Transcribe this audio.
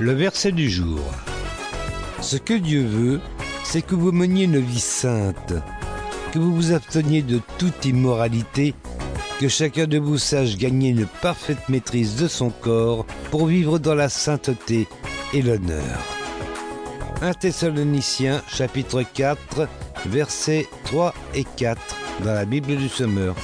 Le verset du jour. Ce que Dieu veut, c'est que vous meniez une vie sainte, que vous vous absteniez de toute immoralité, que chacun de vous sache gagner une parfaite maîtrise de son corps pour vivre dans la sainteté et l'honneur. 1 Thessaloniciens chapitre 4 versets 3 et 4 dans la Bible du Semeur.